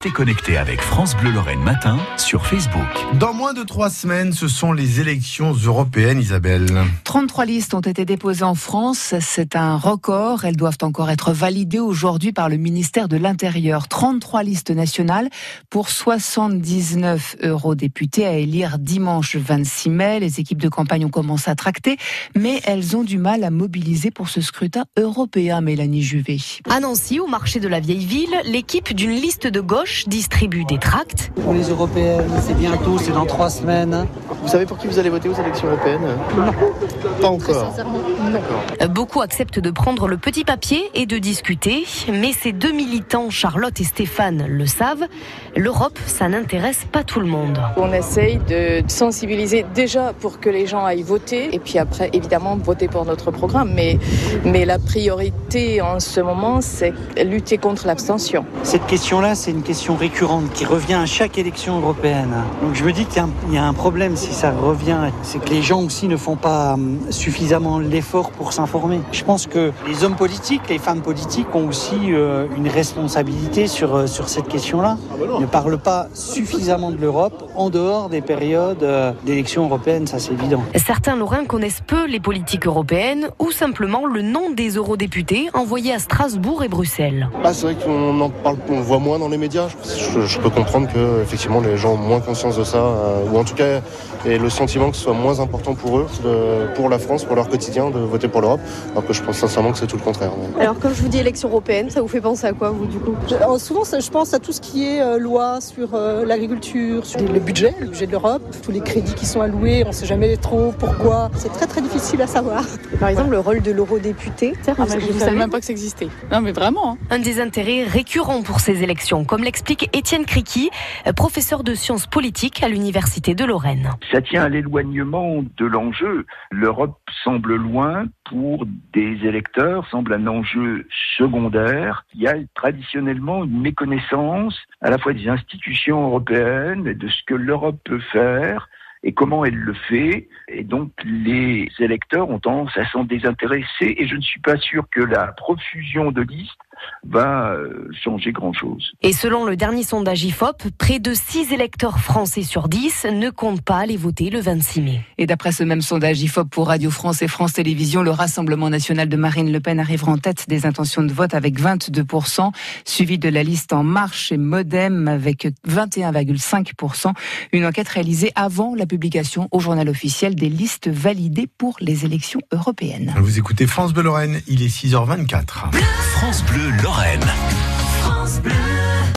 T'es connecté avec France Bleu Lorraine Matin sur Facebook. Dans moins de trois semaines, ce sont les élections européennes, Isabelle. 33 listes ont été déposées en France. C'est un record. Elles doivent encore être validées aujourd'hui par le ministère de l'Intérieur. 33 listes nationales pour 79 eurodéputés à élire dimanche 26 mai. Les équipes de campagne ont commencé à tracter, mais elles ont du mal à mobiliser pour ce scrutin européen, Mélanie Juvet. À Nancy, au marché de la vieille ville, l'équipe d'une liste de gauche distribue des tracts. Pour les européennes, c'est bientôt, c'est dans trois semaines. Vous savez pour qui vous allez voter aux élections européennes? Non. Pas encore. Beaucoup acceptent de prendre le petit papier et de discuter, mais ces deux militants, Charlotte et Stéphane, le savent. L'Europe, ça n'intéresse pas tout le monde. On essaye de sensibiliser déjà pour que les gens aillent voter et puis après, évidemment, voter pour notre programme. Mais, mais la priorité en ce moment, c'est lutter contre l'abstention. Cette question-là, c'est une question récurrente qui revient à chaque élection européenne. Donc je me dis qu'il y, y, a un problème si ça revient, c'est que les gens aussi ne font pas hum, suffisamment l'effort pour s'informer. Je pense que les hommes politiques, les femmes politiques ont aussi euh, une responsabilité sur, euh, sur cette question-là. Ils ne parlent pas suffisamment de l'Europe en dehors des périodes euh, d'élections européennes, ça c'est évident. Certains Lorrains connaissent peu les politiques européennes ou simplement le nom des eurodéputés envoyés à Strasbourg et Bruxelles. Ah, c'est vrai qu'on en parle, on voit moins dans les médias. Je, je, peux comprendre que effectivement les gens ont moins conscience de ça, euh, ou en tout cas et le sentiment que ce soit moins important pour eux, de, pour la France, pour leur quotidien, de voter pour l'Europe, alors que je pense sincèrement que c'est tout le contraire. Mais... Alors quand je vous dis élection européenne, ça vous fait penser à quoi vous du coup? Je, Souvent je pense à tout ce qui est euh, loi sur euh, l'agriculture, sur le budget, le budget de l'Europe, tous les crédits qui sont alloués, on ne sait jamais trop pourquoi. C'est très très difficile à savoir. Et par exemple ouais. le rôle de l'eurodéputé, ah, je ne savais même pas que ça existait. Non mais vraiment. Hein. Un des intérêts récurrents pour ces élections, comme l'explique Étienne Criqui, professeur de sciences politiques à l'université de Lorraine. Ça tient à l'éloignement de l'enjeu. L'Europe semble loin pour des électeurs, semble un enjeu secondaire. Il y a traditionnellement une méconnaissance à la fois des institutions européennes et de ce que l'Europe peut faire et comment elle le fait. Et donc les électeurs ont tendance à s'en désintéresser et je ne suis pas sûr que la profusion de listes va changer grand-chose. Et selon le dernier sondage IFOP, près de 6 électeurs français sur 10 ne comptent pas aller voter le 26 mai. Et d'après ce même sondage IFOP pour Radio France et France Télévisions, le Rassemblement national de Marine Le Pen arrivera en tête des intentions de vote avec 22%, suivi de la liste En Marche et Modem avec 21,5%. Une enquête réalisée avant la publication au journal officiel des listes validées pour les élections européennes. Vous écoutez France Bleu Lorraine, il est 6h24. France Bleu Lorraine. France Bleu.